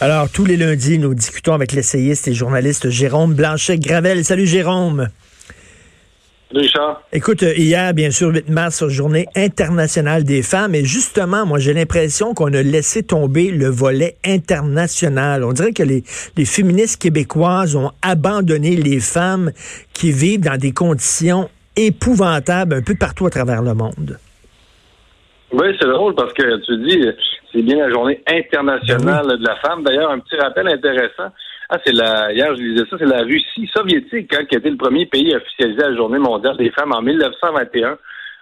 Alors, tous les lundis, nous discutons avec l'essayiste et journaliste Jérôme Blanchet-Gravel. Salut Jérôme. Richard. Écoute, euh, hier, bien sûr, 8 mars, journée internationale des femmes. Et justement, moi, j'ai l'impression qu'on a laissé tomber le volet international. On dirait que les, les féministes québécoises ont abandonné les femmes qui vivent dans des conditions épouvantables un peu partout à travers le monde. Oui, c'est drôle parce que tu dis, c'est bien la journée internationale ben de la femme. D'ailleurs, un petit rappel intéressant. Ah, c'est la, hier, je disais ça, c'est la Russie soviétique hein, qui a été le premier pays à officialiser la journée mondiale des femmes en 1921. Euh,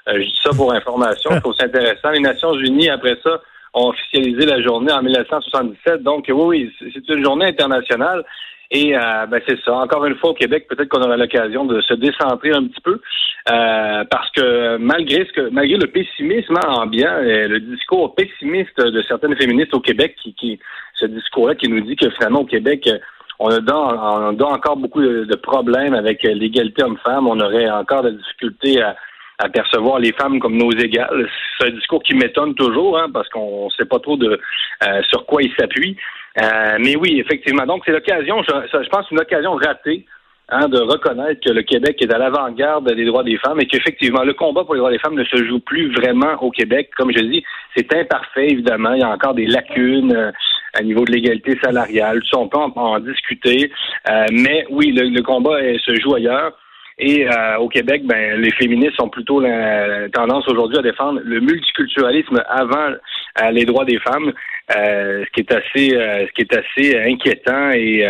je dis ça pour information, je trouve ça intéressant. Les Nations Unies, après ça, ont officialisé la journée en 1977. Donc, oui, oui, c'est une journée internationale. Et euh, ben c'est ça. Encore une fois, au Québec, peut-être qu'on aura l'occasion de se décentrer un petit peu, euh, parce que malgré ce que malgré le pessimisme ambiant, et le discours pessimiste de certaines féministes au Québec, qui, qui ce discours-là qui nous dit que finalement au Québec, on a, on a encore beaucoup de, problèmes avec l'égalité homme-femme. On aurait encore de difficultés à, à percevoir les femmes comme nos égales. C'est un discours qui m'étonne toujours, hein, parce qu'on ne sait pas trop de euh, sur quoi il s'appuie. Euh, mais oui, effectivement. Donc, c'est l'occasion, je, pense, une occasion ratée hein, de reconnaître que le Québec est à l'avant-garde des droits des femmes et qu'effectivement, le combat pour les droits des femmes ne se joue plus vraiment au Québec. Comme je dis, c'est imparfait, évidemment. Il y a encore des lacunes euh, à niveau de l'égalité salariale. Ça, on peut en, discuter. Euh, mais oui, le, combat se joue ailleurs. Et euh, au Québec, ben, les féministes ont plutôt la tendance aujourd'hui à défendre le multiculturalisme avant euh, les droits des femmes, euh, ce qui est assez, ce qui est assez inquiétant et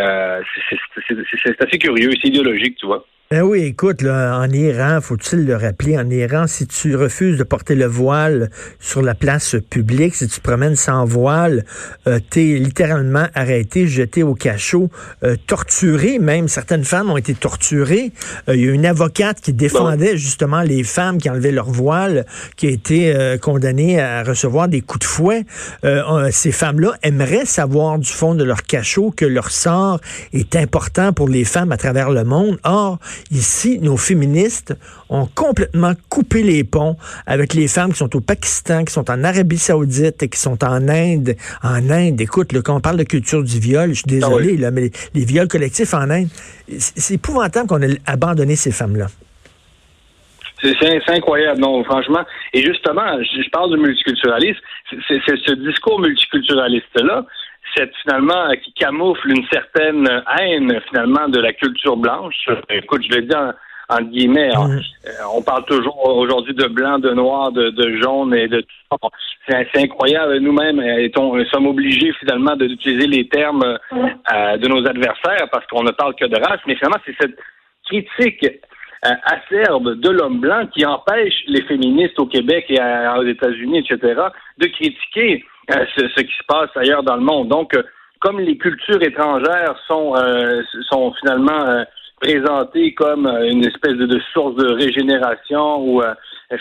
c'est assez curieux, c'est idéologique, tu vois. Ben oui, écoute, là, en Iran, faut-il le rappeler, en Iran, si tu refuses de porter le voile sur la place publique, si tu te promènes sans voile, euh, t'es littéralement arrêté, jeté au cachot, euh, torturé. Même certaines femmes ont été torturées. Euh, il y a une avocate qui défendait justement les femmes qui enlevaient leur voile, qui a été condamnée à recevoir des coups de fouet. ces femmes-là aimeraient savoir du fond de leur cachot que leur sort est important pour les femmes à travers le monde. Or, Ici, nos féministes ont complètement coupé les ponts avec les femmes qui sont au Pakistan, qui sont en Arabie Saoudite et qui sont en Inde. En Inde, écoute, quand on parle de culture du viol, je suis désolé, ah mais les, viols collectifs en Inde, c'est épouvantable qu'on ait abandonné ces femmes-là. C'est incroyable, non, franchement. Et justement, je, parle du multiculturalisme. C'est ce discours multiculturaliste-là cette finalement qui camoufle une certaine haine finalement de la culture blanche. Écoute, je le dis en, guillemets, mm. euh, on parle toujours aujourd'hui de blanc, de noir, de, jaune et de tout. C'est incroyable. Nous-mêmes, nous sommes obligés finalement d'utiliser les termes euh, de nos adversaires parce qu'on ne parle que de race, mais finalement, c'est cette critique euh, acerbe de l'homme blanc qui empêche les féministes au Québec et aux États-Unis, etc., de critiquer euh, ce, qui se passe ailleurs dans le monde. Donc, euh, comme les cultures étrangères sont, euh, sont finalement présentées comme une espèce de, source de régénération ou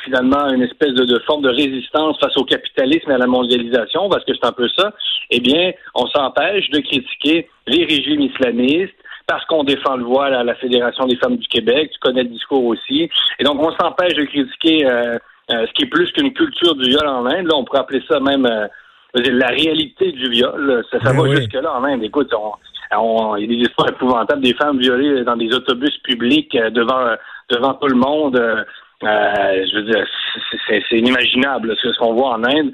finalement une espèce de, forme de résistance face au capitalisme et à la mondialisation, parce que c'est un peu ça, eh bien, on s'empêche de critiquer les régimes islamistes, parce qu'on défend le voile à la Fédération des femmes du Québec, tu connais le discours aussi, et donc on s'empêche de critiquer ce qui est plus qu'une culture du viol en Inde, là on pourrait appeler ça même la réalité du viol, ça, ça ben va jusque-là en Inde. Écoute, on, il y a des histoires épouvantables des femmes violées dans des autobus publics euh, devant devant tout le monde. Euh, euh, je veux dire, c'est inimaginable ce qu'on voit en Inde.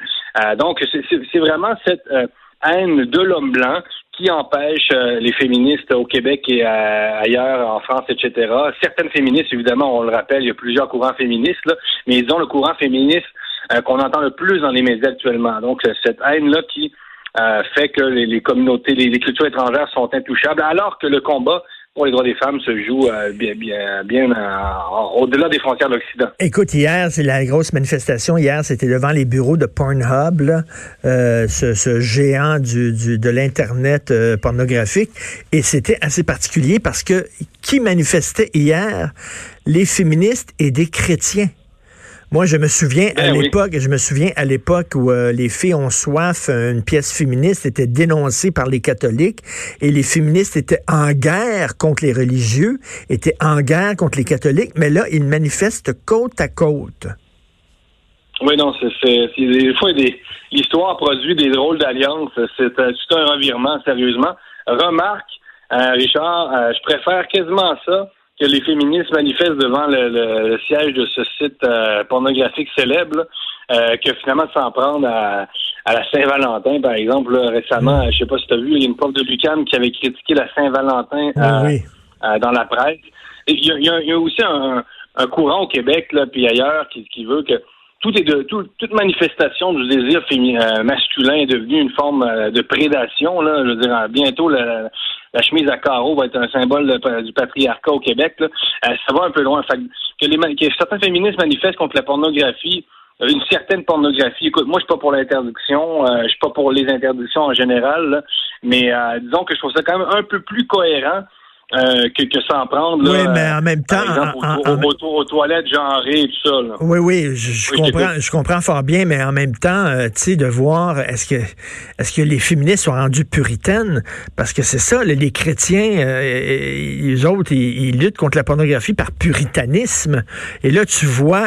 donc, c'est vraiment cette haine de l'homme blanc qui empêche les féministes au Québec et ailleurs, en France, etc. Certaines féministes, évidemment, on le rappelle, il y a plusieurs courants féministes, là, mais ils ont le courant féministe euh, qu'on entend le plus dans les médias actuellement. Donc, euh, cette haine-là qui euh, fait que les, communautés, les, cultures étrangères sont intouchables, alors que le combat les droits des femmes se euh, bien, bien, bien au-delà des frontières de l'Occident. Écoute, hier, c'est la grosse manifestation. Hier, c'était devant les bureaux de Pornhub, euh, ce, géant du, de l'Internet euh, pornographique. Et c'était assez particulier parce que qui manifestait hier? Les féministes et des chrétiens. Moi, je me souviens à ben l'époque, je me souviens à l'époque où euh, les filles ont soif, une pièce féministe était dénoncée par les catholiques et les féministes étaient en guerre contre les religieux, étaient en guerre contre les catholiques, mais là, ils manifestent côte à côte. Oui, non, c'est des fois des l'histoire produit des drôles d'alliances. C'est euh, tout un revirement, sérieusement. Remarque, euh, Richard, je préfère quasiment ça que les féministes manifestent devant le, siège de ce site euh, pornographique célèbre, euh, que finalement de s'en prendre à, la Saint-Valentin, par exemple. récemment, mm. je sais pas si tu as vu, il y a une prof de Lucam qui avait critiqué la Saint-Valentin euh, dans la presse. Il y, a, aussi un, courant au Québec, là, puis ailleurs, qui, qui veut que tout est de toute manifestation du désir masculin est devenue une forme de prédation. Là, je veux dire, bientôt la, la chemise à carreaux va être un symbole du patriarcat au Québec. Euh, ça va un peu loin. que, les, que certains féministes manifestent contre la pornographie, euh, une certaine pornographie. Écoute, moi, je suis pas pour l'interdiction, euh, je suis pas pour les interdictions en général, mais disons que je trouve ça quand même un peu plus cohérent euh, que, que s'en prendre. oui, mais en même temps. aux, toilettes genrées et tout ça. Oui, oui, je, comprends, je comprends fort bien, mais en même temps, euh, tu sais, de voir est-ce que est-ce que les féministes sont rendus puritaines? Parce que c'est ça, les, chrétiens, euh, les autres, ils, luttent contre la pornographie par puritanisme. Et là, tu vois,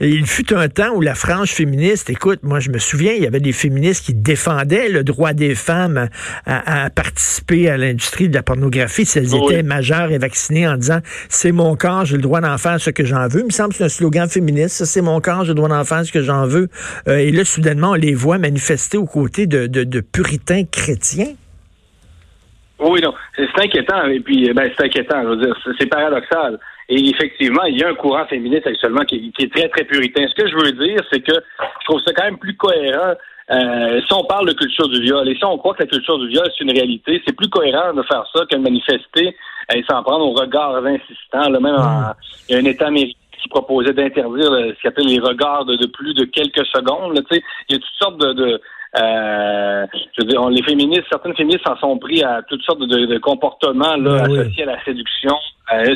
il fut un temps où la frange féministe, écoute, moi, je me souviens, il y avait des féministes qui défendaient le droit des femmes à, participer à l'industrie de la pornographie si elles étaient majeur et vacciné en disant c'est mon corps, j'ai le droit d'en faire ce que j'en veux. Il me semble que c'est un slogan féministe. C'est mon corps, j'ai le droit d'en faire ce que j'en veux. Euh, et là, soudainement, on les voit manifester aux côtés de, de, puritains chrétiens. Oui, non, c'est inquiétant. Et puis, ben, c'est inquiétant. Je veux dire, c'est paradoxal. Et effectivement, il y a un courant féministe actuellement qui est très, très puritain. Ce que je veux dire, c'est que je trouve ça quand même plus cohérent euh, si on parle de culture du viol et si on croit que la culture du viol c'est une réalité, c'est plus cohérent de faire ça que de manifester et s'en prendre aux regards insistants. Là, même il y a un État américain qui proposait d'interdire ce qu'on appelle les regards de, plus de quelques secondes. Là, il y a toutes sortes de, euh, je veux dire, les féministes, certaines féministes s'en sont pris à toutes sortes de, comportements là, associés à la séduction. Euh,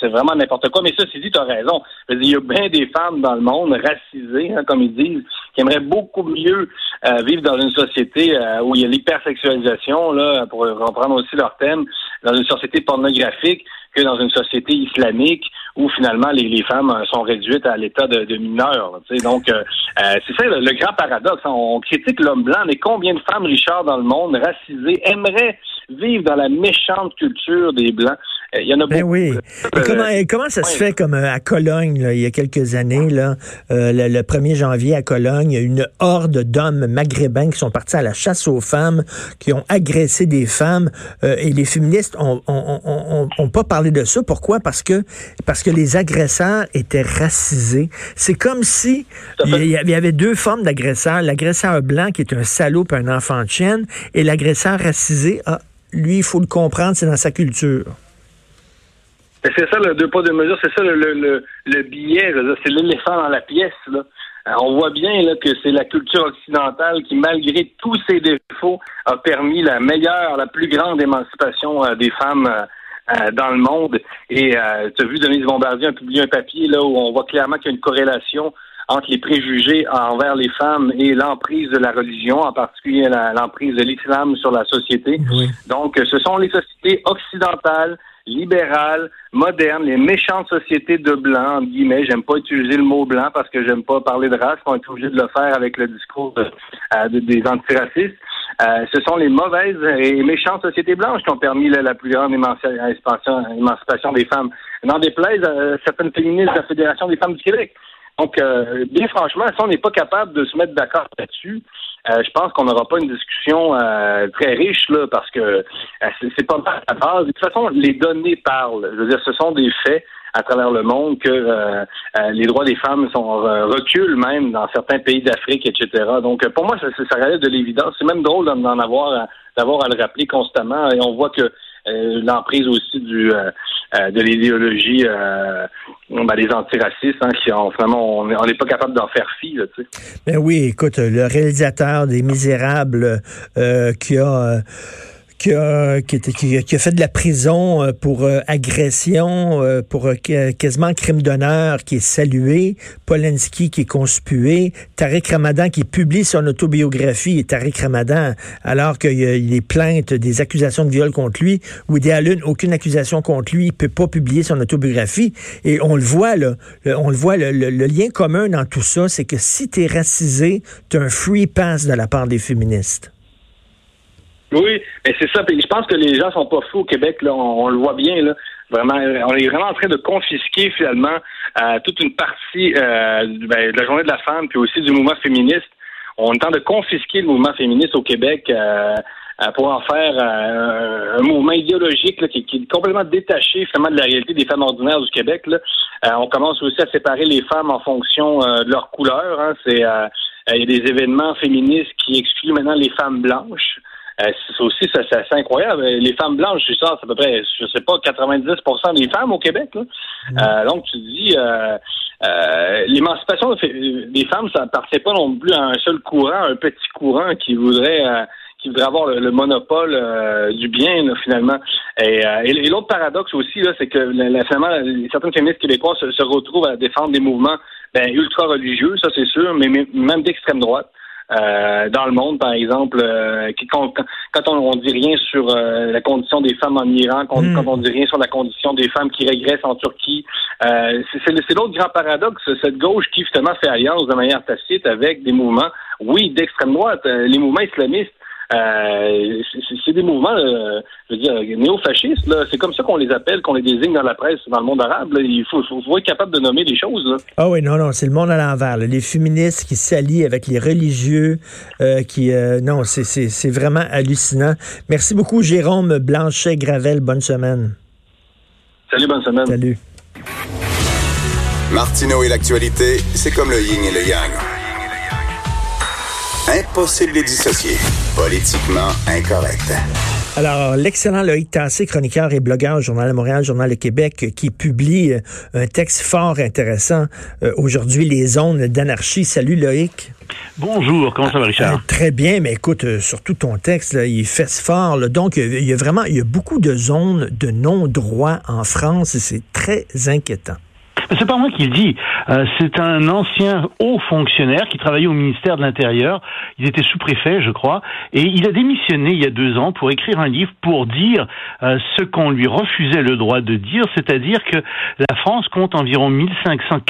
c'est vraiment n'importe quoi. Mais ça, c'est dit, tu as raison. il y a bien des femmes dans le monde racisées, hein, comme ils disent, qui aimeraient beaucoup mieux euh, vivre dans une société euh, où il y a l'hypersexualisation, là, pour reprendre aussi leur thème, dans une société pornographique que dans une société islamique où finalement les, femmes euh, sont réduites à l'état de, de mineurs. Donc, euh, euh, c'est ça le, grand paradoxe. On, critique l'homme blanc, mais combien de femmes, Richard, dans le monde, racisées, aimeraient vivre dans la méchante culture des Blancs? Il y en a ben beaucoup. oui. comment, comment, ça se fait comme à Cologne, il y a quelques années, là, le, 1er janvier à Cologne, il y a une horde d'hommes maghrébins qui sont partis à la chasse aux femmes, qui ont agressé des femmes, et les féministes ont, ont, ont, pas parlé de ça. Pourquoi? Parce que, parce que les agresseurs étaient racisés. C'est comme si il y avait deux formes d'agresseurs. L'agresseur blanc qui est un salaud un enfant de chienne et l'agresseur racisé, ah, lui, il faut le comprendre, c'est dans sa culture. C'est ça le deux pas deux mesures, c'est ça le, le, le billet, c'est l'éléphant dans la pièce. Là. Euh, on voit bien là, que c'est la culture occidentale qui, malgré tous ses défauts, a permis la meilleure, la plus grande émancipation euh, des femmes euh, euh, dans le monde. Et euh, tu as vu, Denise Bombardier a publié un papier là où on voit clairement qu'il y a une corrélation entre les préjugés envers les femmes et l'emprise de la religion, en particulier l'emprise de l'islam sur la société. Donc, ce sont les sociétés occidentales, libérales, modernes, les méchantes sociétés de blanc, entre guillemets. J'aime pas utiliser le mot blanc parce que j'aime pas parler de race. On est obligé de le faire avec le discours euh, des antiracistes. Euh, ce sont les mauvaises et méchantes sociétés blanches qui ont permis la, plus grande émancipation, des femmes. N'en déplaise à certaines féministes de la Fédération des femmes du Québec. Donc, euh, bien franchement, si on n'est pas capable de se mettre d'accord là-dessus, euh, je pense qu'on n'aura pas une discussion très riche là, parce que c'est pas à base. De toute façon, les données parlent. Je veux dire, ce sont des faits à travers le monde que euh, euh, les droits des femmes sont euh, reculent même dans certains pays d'Afrique, etc. Donc pour moi, ça, ça relève de l'évidence. C'est même drôle d'en avoir d'avoir à le rappeler constamment. Et on voit que l'emprise aussi du de l'idéologie ben, des antiracistes, hein, qui ont vraiment on n'est pas capable d'en faire fi. Là, ben oui, écoute, le réalisateur des Misérables qui a qui a, qui, a, fait de la prison euh, pour euh, agression, euh, pour quasiment crime d'honneur, qui est salué, Polanski qui est conspué, Tariq Ramadan qui publie son autobiographie, et Tariq Ramadan, alors qu'il y a des plaintes, des accusations de viol contre lui, Woody Allen, aucune accusation contre lui, il peut pas publier son autobiographie. Et on le voit, là, on le voit, le, le lien commun dans tout ça, c'est que si tu es racisé, tu un free pass de la part des féministes. Oui, mais c'est ça. je pense que les gens sont pas fous au Québec. Là, on, le voit bien. Là. Vraiment, on est vraiment en train de confisquer finalement euh, toute une partie euh, ben, de la journée de la femme, puis aussi du mouvement féministe. On train de confisquer le mouvement féministe au Québec euh, pour en faire un mouvement idéologique qui, est complètement détaché finalement de la réalité des femmes ordinaires du Québec. Là. on commence aussi à séparer les femmes en fonction de leur couleur. Hein. C'est il y a des événements féministes qui excluent maintenant les femmes blanches. Euh, c'est aussi c'est assez incroyable. Les femmes blanches, c'est ça, c'est à peu près, je sais pas, 90% des femmes au Québec. Là. Mm. Euh, donc tu dis, euh, l'émancipation des femmes, ça ne pas non plus à un seul courant, un petit courant qui voudrait qui voudrait avoir le, monopole du bien finalement. Et, l'autre paradoxe aussi, là, c'est que finalement, certaines féministes québécoises se, retrouvent à défendre des mouvements ben, ultra religieux, ça c'est sûr, mais même d'extrême droite. Euh, dans le monde, par exemple, euh, quand, on, on, dit rien sur euh, la condition des femmes en Iran, quand, hmm. quand, on dit rien sur la condition des femmes qui régressent en Turquie, c'est l'autre grand paradoxe, cette gauche qui justement fait alliance de manière tacite avec des mouvements, oui, d'extrême droite, les mouvements islamistes euh, c'est des mouvements, euh, je veux dire, néo-fascistes. C'est comme ça qu'on les appelle, qu'on les désigne dans la presse, dans le monde arabe. Il faut, faut, être capable de nommer les choses. Ah oui, non, non, c'est le monde à l'envers. Les féministes qui s'allient avec les religieux, euh, qui, non, c'est vraiment hallucinant. Merci beaucoup, Jérôme Blanchet-Gravel. Bonne semaine. Salut, bonne semaine. Salut. Martineau et l'actualité, c'est comme le yin et le yang. Impossible de dissocier. Politiquement incorrect. Alors, l'excellent Loïc Tassé, chroniqueur et blogueur au Journal de Montréal, Journal de Québec, qui publie euh, un texte fort intéressant euh, aujourd'hui, Les zones d'anarchie. Salut Loïc. Bonjour, comment ça va Richard? Ah, très bien, mais écoute, euh, surtout ton texte, là, il fait fort. donc, il y a vraiment, il y a beaucoup de zones de non-droit en France et c'est très inquiétant. C'est pas moi qui le dis. Euh, c'est un ancien haut fonctionnaire qui travaillait au ministère de l'Intérieur. Il était sous-préfet, je crois, et il a démissionné il y a deux ans pour écrire un livre pour dire euh, ce qu'on lui refusait le droit de dire, c'est-à-dire que la France compte environ 1500